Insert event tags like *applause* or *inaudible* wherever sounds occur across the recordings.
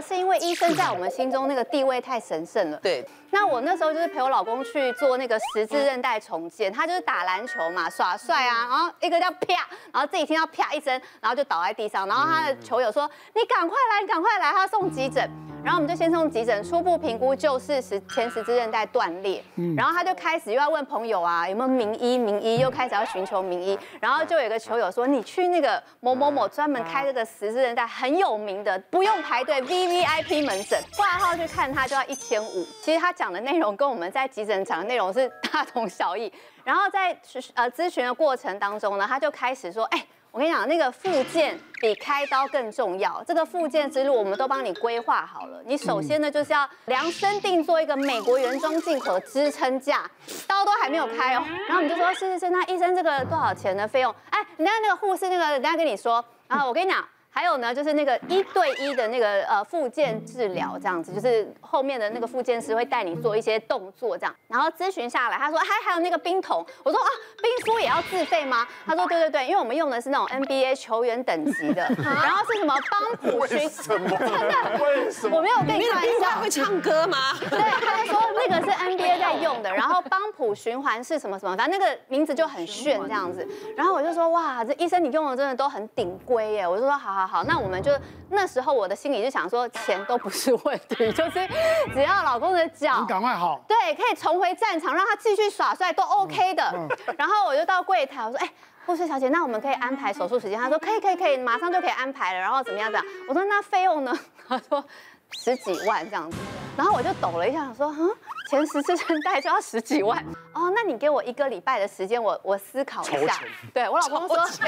得是因为医生在我们心中那个地位太神圣了。对。那我那时候就是陪我老公去做那个十字韧带重建，他就是打篮球嘛，耍帅啊，然后一个叫啪，然后自己听到啪一声，然后就倒在地上，然后他的球友说：“你赶快来，你赶快来，他送急诊。”然后我们就先送急诊，初步评估就是十前十字韧带断裂。嗯然后他就开始又要问朋友啊，有没有名医？名医又开始要寻求名医。然后就有一个球友说：“你去那个某某某专门开这个十字韧带很有名的，不用排队 V I P 门诊，挂号去看他就要一千五。”其实他。讲的内容跟我们在急诊讲的内容是大同小异，*laughs* 然后在呃咨询的过程当中呢，他就开始说，哎，我跟你讲，那个复健比开刀更重要，这个复健之路我们都帮你规划好了。你首先呢就是要量身定做一个美国原装进口的支撑架，刀都还没有开哦，然后我们就说，是是是，那医生这个多少钱的费用？哎，人家那个护士那个人家跟你说，然后我跟你讲。还有呢，就是那个一对一的那个呃复健治疗这样子，就是后面的那个复健师会带你做一些动作这样，然后咨询下来，他说还还有那个冰桶，我说啊冰敷也要自费吗？他说对对对，因为我们用的是那种 NBA 球员等级的，然后是什么帮普循，*laughs* 为什么？为什么？我没有跟你开玩笑，会唱歌吗？对，他就说那个是 NBA 在用的，然后帮普循环是什么什么，反正那个名字就很炫这样子，然后我就说哇，这医生你用的真的都很顶规耶，我就说好好。好，那我们就那时候我的心里就想说，钱都不是问题，*laughs* 就是只要老公的脚，你赶快好，对，可以重回战场，让他继续耍帅都 OK 的。*laughs* 然后我就到柜台，我说，哎，护士小姐，那我们可以安排手术时间？他说可以，可以，可以，马上就可以安排了。然后怎么样？这样？我说那费用呢？*laughs* 他说十几万这样子。然后我就抖了一下，想说，嗯。前十次穿戴就要十几万哦，那你给我一个礼拜的时间，我我思考一下。对我老公说，先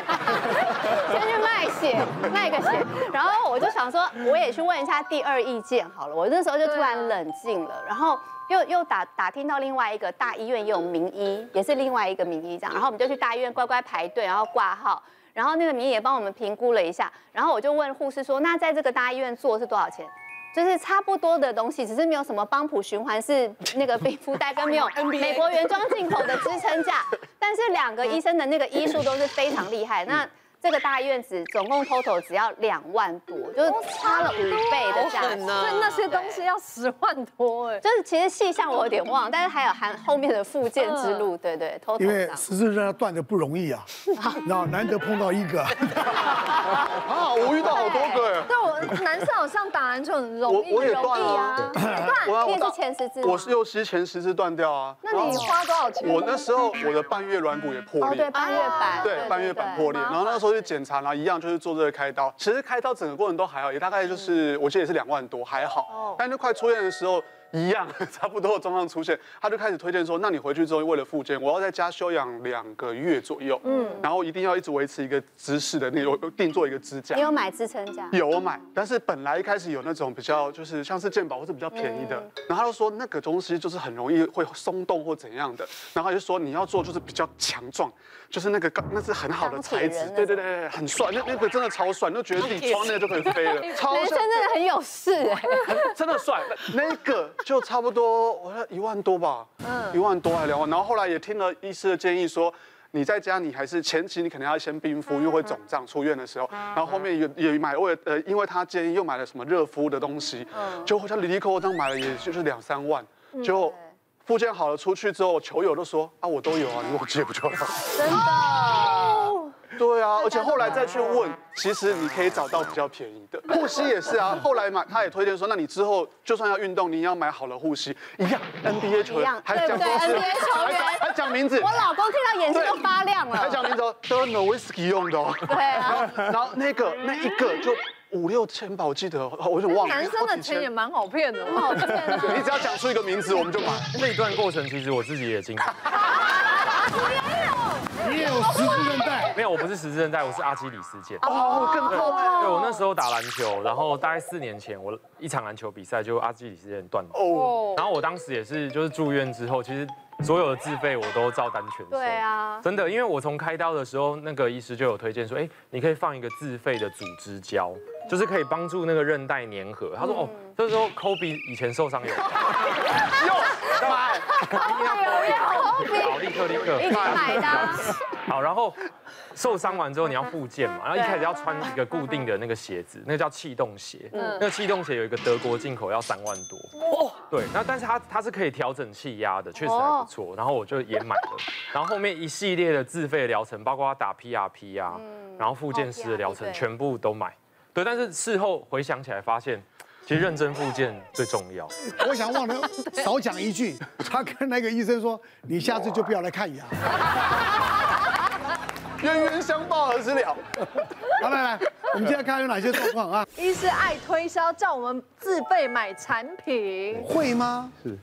去卖血，卖个血。然后我就想说，我也去问一下第二意见好了。我那时候就突然冷静了，然后又又打打听到另外一个大医院也有名医，也是另外一个名医这样。然后我们就去大医院乖乖排队，然后挂号。然后那个名医也帮我们评估了一下。然后我就问护士说，那在这个大医院做是多少钱？就是差不多的东西，只是没有什么帮普循环是那个冰敷袋，跟没有 *laughs* 美国原装进口的支撑架，但是两个医生的那个医术都是非常厉害。那这个大院子总共 total 只要两万多，就是差了五倍的价钱。所以那些东西要十万多哎。就是其实细项我有点忘，但是还有含后面的复健之路，对对，total。因为十字韧带断的不容易啊，*laughs* 然后难得碰到一个。啊，我遇到好多个哎。对，我男生好像打篮球很容易，我也断啊。断，你也是前十字。我是又是前十字断掉啊。那你花多少钱？我那时候我的半月软骨也破裂。对，半月板。对，半月板破裂，然后那时候。去检查，然后一样就是做这个开刀。其实开刀整个过程都还好，也大概就是我记得也是两万多，还好。但是快出院的时候。一样，差不多的状况出现，他就开始推荐说，那你回去之后为了复健，我要在家休养两个月左右，嗯，然后一定要一直维持一个姿势的那种，定做一个支架。你有买支撑架？有我买，但是本来一开始有那种比较就是像是健保或是比较便宜的，嗯、然后他就说那个东西就是很容易会松动或怎样的，然后他就说你要做就是比较强壮，就是那个那是很好的材质，对对对，很帅，那那个真的超帅，就觉得自己 *laughs* 穿那个就可以飞了，超男生真的很有事哎，*laughs* 真的帅，那个。就差不多，我说一万多吧，嗯，一万多还两万，然后后来也听了医师的建议，说你在家你还是前期你肯定要先冰敷，因为会肿胀。出院的时候，然后后面也也买为呃，因为他建议又买了什么热敷的东西，嗯，就好像离离扣扣这样买了，也就是两三万，就复健好了出去之后，球友都说啊，我都有啊，你给我借不就好？真的。而且后来再去问，其实你可以找到比较便宜的护膝也是啊。*laughs* 后来嘛，他也推荐说，那你之后就算要运动，你要买好了护膝，一样 NBA 球员，还讲 NBA 球员，还讲名字。我老公听到眼睛都发亮了。还讲名字哦，都是 Nowitzki 用的哦。对啊。*laughs* 然后那个那一个就五六千吧，我记得，我有点忘了。男生的钱也蛮好骗的，很好骗。你只要讲出一个名字，我们就买。那一段过程其实我自己也经历。你也有十字韧带？没有，我不是十字韧带，我是阿基里斯腱。哦，更痛。对，我那时候打篮球，然后大概四年前，我一场篮球比赛就阿基里斯腱断了。哦。然后我当时也是，就是住院之后，其实所有的自费我都照单全收。对啊。真的，因为我从开刀的时候，那个医师就有推荐说，哎，你可以放一个自费的组织胶，就是可以帮助那个韧带粘合。他说，哦，这时候科比以前受伤有。*laughs* 有。干嘛？*laughs* 一定 *laughs* 要科比。好，立刻立刻。一定买的。好，然后受伤完之后你要复健嘛，然后一开始要穿一个固定的那个鞋子，那个叫气动鞋。嗯，那个气动鞋有一个德国进口，要三万多。哇，对，那但是它它是可以调整气压的，确实还不错。然后我就也买了，*laughs* 然后后面一系列的自费疗程，包括打 PRP 啊，然后复健师的疗程全部都买。对，但是事后回想起来发现。其实认真复健最重要。*laughs* 我想忘了少讲一句，他跟那个医生说：“你下次就不要来看牙。*laughs* ”冤冤相报何时了？*laughs* 好，来来，我们现在看有哪些状况啊？*laughs* 一是爱推销，叫我们自备买产品，会吗？是。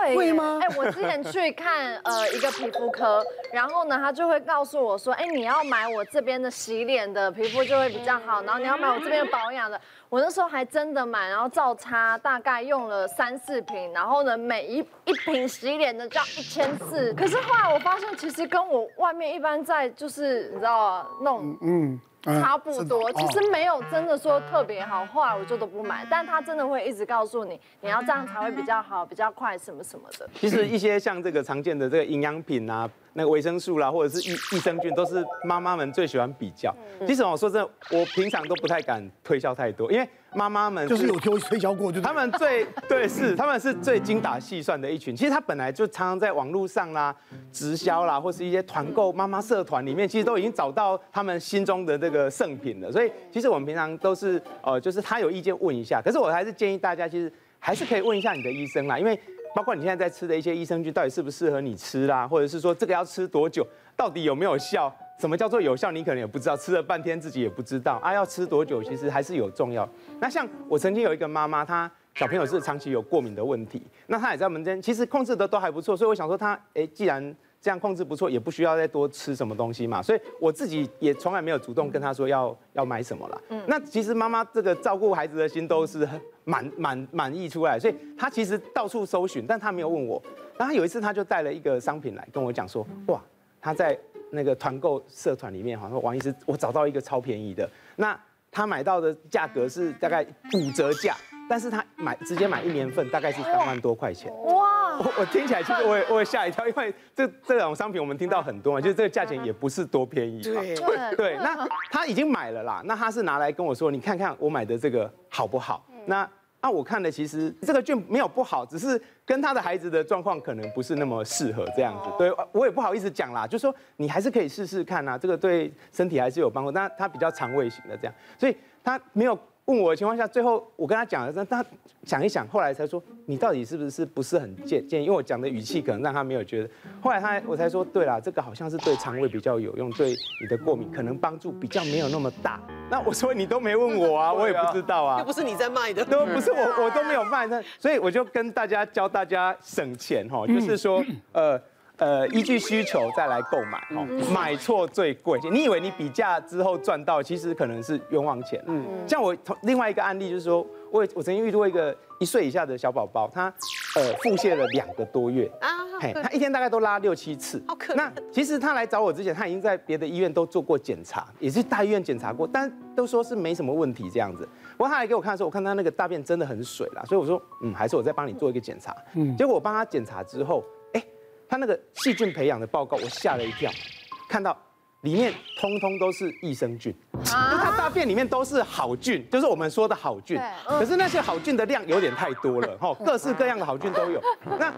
会会吗？哎，我之前去看呃一个皮肤科，然后呢，他就会告诉我说，哎，你要买我这边的洗脸的，皮肤就会比较好，然后你要买我这边的保养的。我那时候还真的买，然后照擦，大概用了三四瓶，然后呢，每一一瓶洗脸的就要一千四。可是后来我发现，其实跟我外面一般在就是你知道那种嗯。差不多，其实没有真的说特别好，后来我就都不买。但他真的会一直告诉你，你要这样才会比较好，比较快，什么什么的。其实一些像这个常见的这个营养品啊。那个维生素啦，或者是益益生菌，都是妈妈们最喜欢比较。其实我说真的，我平常都不太敢推销太多，因为妈妈们就是有推推销过，就他们最对是他们是最精打细算的一群。其实他本来就常常在网络上啦、直销啦，或是一些团购妈妈社团里面，其实都已经找到他们心中的这个圣品了。所以其实我们平常都是呃，就是他有意见问一下。可是我还是建议大家，其实还是可以问一下你的医生啦，因为。包括你现在在吃的一些益生菌，到底适不适合你吃啦？或者是说这个要吃多久，到底有没有效？什么叫做有效？你可能也不知道，吃了半天自己也不知道啊。要吃多久，其实还是有重要。那像我曾经有一个妈妈，她小朋友是长期有过敏的问题，那她也在门诊，其实控制的都还不错，所以我想说她，哎，既然这样控制不错，也不需要再多吃什么东西嘛。所以我自己也从来没有主动跟他说要要买什么啦。嗯，那其实妈妈这个照顾孩子的心都是很。满满满意出来，所以他其实到处搜寻，但他没有问我。然后有一次，他就带了一个商品来跟我讲说，哇，他在那个团购社团里面，好像王医师，我找到一个超便宜的。那他买到的价格是大概五折价，但是他买直接买一年份，大概是三万多块钱。哇！我我听起来其实我也我也吓一跳，因为这这种商品我们听到很多嘛，就是这个价钱也不是多便宜。对对。那他已经买了啦，那他是拿来跟我说，你看看我买的这个好不好？那那我看的，其实这个券没有不好，只是跟他的孩子的状况可能不是那么适合这样子。对，我也不好意思讲啦，就说你还是可以试试看啊，这个对身体还是有帮助。但他比较肠胃型的这样，所以他没有。问我的情况下，最后我跟他讲了，但他想一想，后来才说你到底是不是不是很建建议？因为我讲的语气可能让他没有觉得。后来他我才说，对啦，这个好像是对肠胃比较有用，对你的过敏可能帮助比较没有那么大。那我说你都没问我啊，*laughs* 我也不知道啊。又不是你在卖的，*laughs* 都不是我，我都没有卖。那所以我就跟大家教大家省钱哈，*laughs* 就是说呃。呃，依据需求再来购买，哦，买错最贵。你以为你比价之后赚到，其实可能是冤枉钱。嗯，像我同另外一个案例就是说，我我曾经遇到一个一岁以下的小宝宝，他呃腹泻了两个多月啊，嘿，他一天大概都拉六七次。好可。那其实他来找我之前，他已经在别的医院都做过检查，也是大医院检查过，但都说是没什么问题这样子。不过他来给我看的时候，我看他那个大便真的很水啦，所以我说，嗯，还是我再帮你做一个检查。嗯，结果我帮他检查之后。他那个细菌培养的报告，我吓了一跳，看到里面通通都是益生菌，就他大便里面都是好菌，就是我们说的好菌。可是那些好菌的量有点太多了，*laughs* 哈，各式各样的好菌都有。那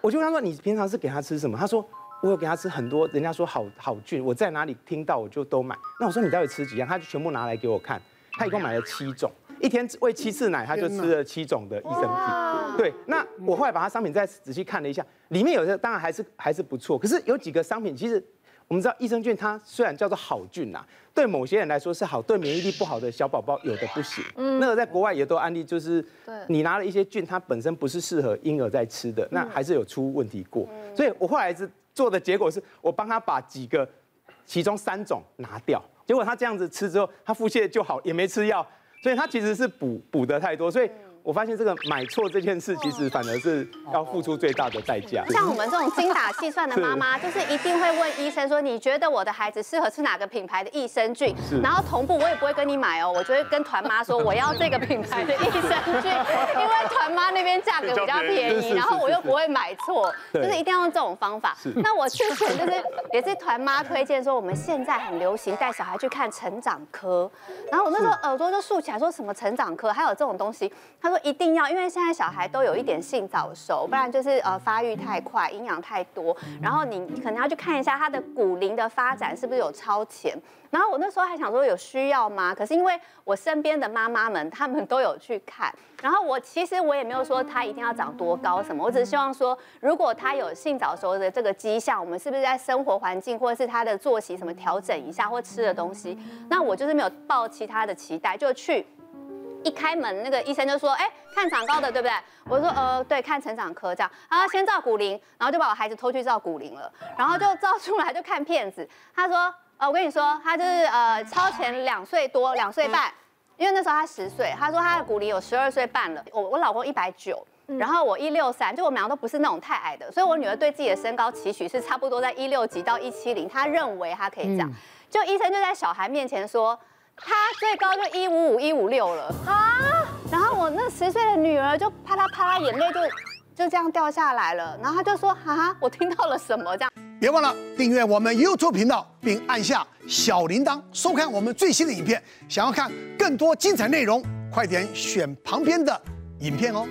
我就问他说：“你平常是给他吃什么？”他说：“我有给他吃很多，人家说好好菌，我在哪里听到我就都买。”那我说：“你到底吃几样？”他就全部拿来给我看，他一共买了七种。一天喂七次奶，他就吃了七种的益生菌。对，那我后来把他商品再仔细看了一下，里面有些当然还是还是不错，可是有几个商品其实我们知道益生菌它虽然叫做好菌呐，对某些人来说是好，对免疫力不好的小宝宝有的不行。嗯，那个在国外也都案例就是，你拿了一些菌，它本身不是适合婴儿在吃的，那还是有出问题过。所以我后来是做的结果是我帮他把几个其中三种拿掉，结果他这样子吃之后，他腹泻就好，也没吃药。所以它其实是补补的太多，所以。我发现这个买错这件事，其实反而是要付出最大的代价。像我们这种精打细算的妈妈，就是一定会问医生说：“你觉得我的孩子适合吃哪个品牌的益生菌？”然后同步我也不会跟你买哦，我就会跟团妈说：“我要这个品牌的益生菌。”因为团妈妈那边价格比较便宜，然后我又不会买错，就是一定要用这种方法。那我之前就是也是团妈推荐说，我们现在很流行带小孩去看成长科，然后我那时候耳朵就竖起来，说什么成长科还有这种东西？他说说一定要，因为现在小孩都有一点性早熟，不然就是呃发育太快，营养太多，然后你可能要去看一下他的骨龄的发展是不是有超前。然后我那时候还想说有需要吗？可是因为我身边的妈妈们，她们都有去看。然后我其实我也没有说他一定要长多高什么，我只是希望说，如果他有性早熟的这个迹象，我们是不是在生活环境或者是他的作息什么调整一下，或吃的东西？那我就是没有抱其他的期待，就去一开门，那个医生就说，哎，看长高的对不对？我说，呃，对，看成长科这样。他先照骨龄，然后就把我孩子偷去照骨龄了，然后就照出来就看片子，他说。呃，我跟你说，他就是呃超前两岁多，两岁半，因为那时候他十岁，他说他的骨龄有十二岁半了。我我老公一百九，然后我一六三，就我们两个都不是那种太矮的，所以我女儿对自己的身高期许是差不多在一六几到一七零，她认为她可以这样。就医生就在小孩面前说，他最高就一五五一五六了啊，然后我那十岁的女儿就啪啦啪啦眼泪就就这样掉下来了，然后他就说哈，我听到了什么这样。别忘了订阅我们 YouTube 频道，并按下小铃铛，收看我们最新的影片。想要看更多精彩内容，快点选旁边的影片哦。